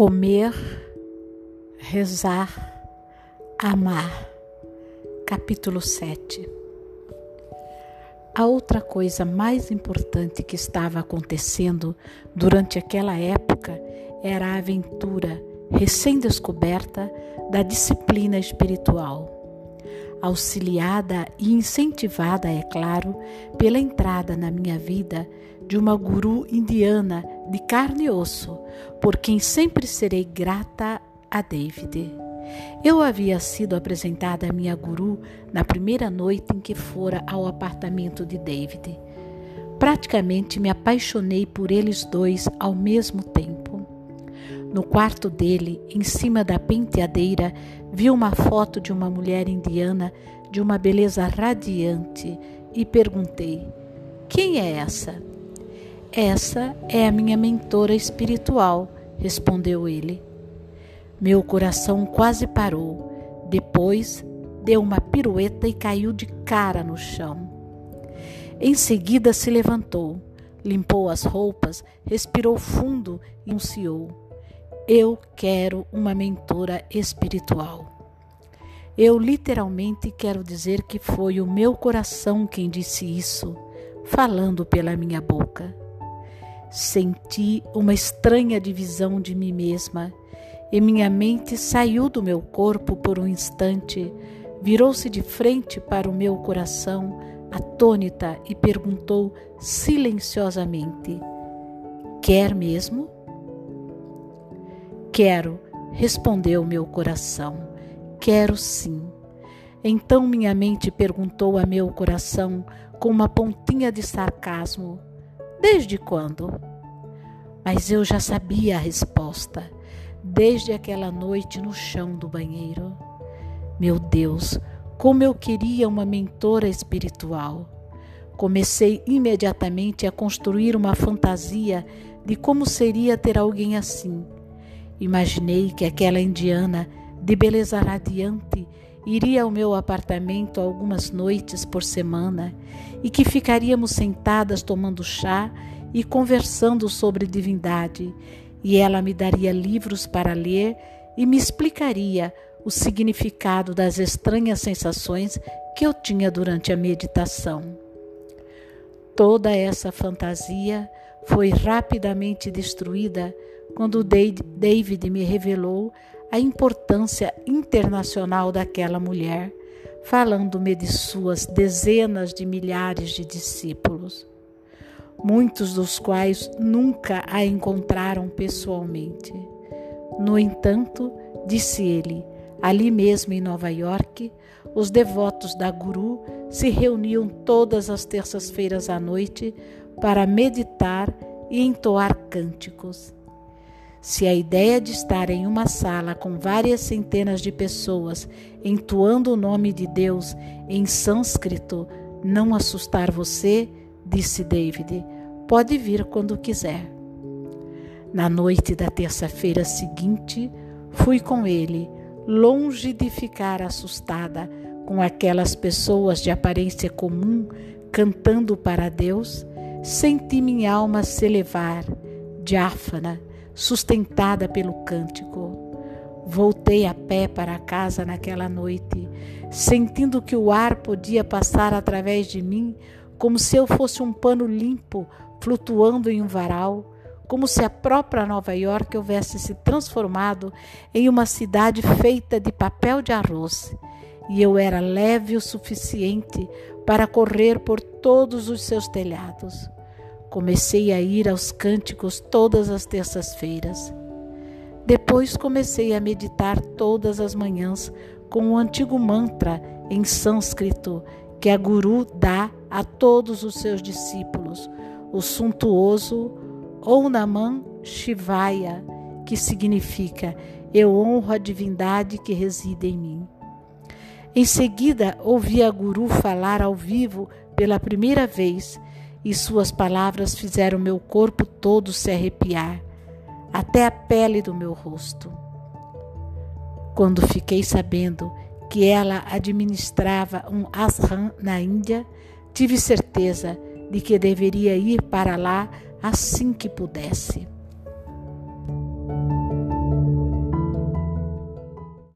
Comer, rezar, amar. Capítulo 7 A outra coisa mais importante que estava acontecendo durante aquela época era a aventura recém-descoberta da disciplina espiritual auxiliada e incentivada, é claro, pela entrada na minha vida de uma guru indiana de carne e osso, por quem sempre serei grata a David. Eu havia sido apresentada a minha guru na primeira noite em que fora ao apartamento de David. Praticamente me apaixonei por eles dois ao mesmo tempo. No quarto dele, em cima da penteadeira, vi uma foto de uma mulher indiana de uma beleza radiante e perguntei: Quem é essa? Essa é a minha mentora espiritual, respondeu ele. Meu coração quase parou. Depois deu uma pirueta e caiu de cara no chão. Em seguida se levantou, limpou as roupas, respirou fundo e anunciou: eu quero uma mentora espiritual. Eu literalmente quero dizer que foi o meu coração quem disse isso, falando pela minha boca. Senti uma estranha divisão de mim mesma e minha mente saiu do meu corpo por um instante, virou-se de frente para o meu coração, atônita, e perguntou silenciosamente: Quer mesmo? Quero, respondeu meu coração. Quero sim. Então minha mente perguntou a meu coração com uma pontinha de sarcasmo: Desde quando? Mas eu já sabia a resposta, desde aquela noite no chão do banheiro. Meu Deus, como eu queria uma mentora espiritual. Comecei imediatamente a construir uma fantasia de como seria ter alguém assim Imaginei que aquela indiana de beleza radiante iria ao meu apartamento algumas noites por semana e que ficaríamos sentadas tomando chá e conversando sobre divindade, e ela me daria livros para ler e me explicaria o significado das estranhas sensações que eu tinha durante a meditação. Toda essa fantasia foi rapidamente destruída quando David me revelou a importância internacional daquela mulher, falando-me de suas dezenas de milhares de discípulos, muitos dos quais nunca a encontraram pessoalmente. No entanto, disse ele, ali mesmo em Nova York, os devotos da Guru se reuniam todas as terças-feiras à noite para meditar e entoar cânticos. Se a ideia de estar em uma sala com várias centenas de pessoas entoando o nome de Deus em sânscrito não assustar você, disse David, pode vir quando quiser. Na noite da terça-feira seguinte, fui com ele, longe de ficar assustada com aquelas pessoas de aparência comum cantando para Deus, senti minha alma se elevar, diáfana, sustentada pelo cântico. Voltei a pé para casa naquela noite, sentindo que o ar podia passar através de mim como se eu fosse um pano limpo flutuando em um varal, como se a própria Nova York houvesse se transformado em uma cidade feita de papel de arroz, e eu era leve o suficiente para correr por todos os seus telhados. Comecei a ir aos cânticos todas as terças-feiras. Depois comecei a meditar todas as manhãs com o antigo mantra em sânscrito que a Guru dá a todos os seus discípulos, o suntuoso Om Namah Shivaya, que significa eu honro a divindade que reside em mim. Em seguida, ouvi a Guru falar ao vivo pela primeira vez e suas palavras fizeram meu corpo todo se arrepiar, até a pele do meu rosto. Quando fiquei sabendo que ela administrava um ashram na Índia, tive certeza de que deveria ir para lá assim que pudesse.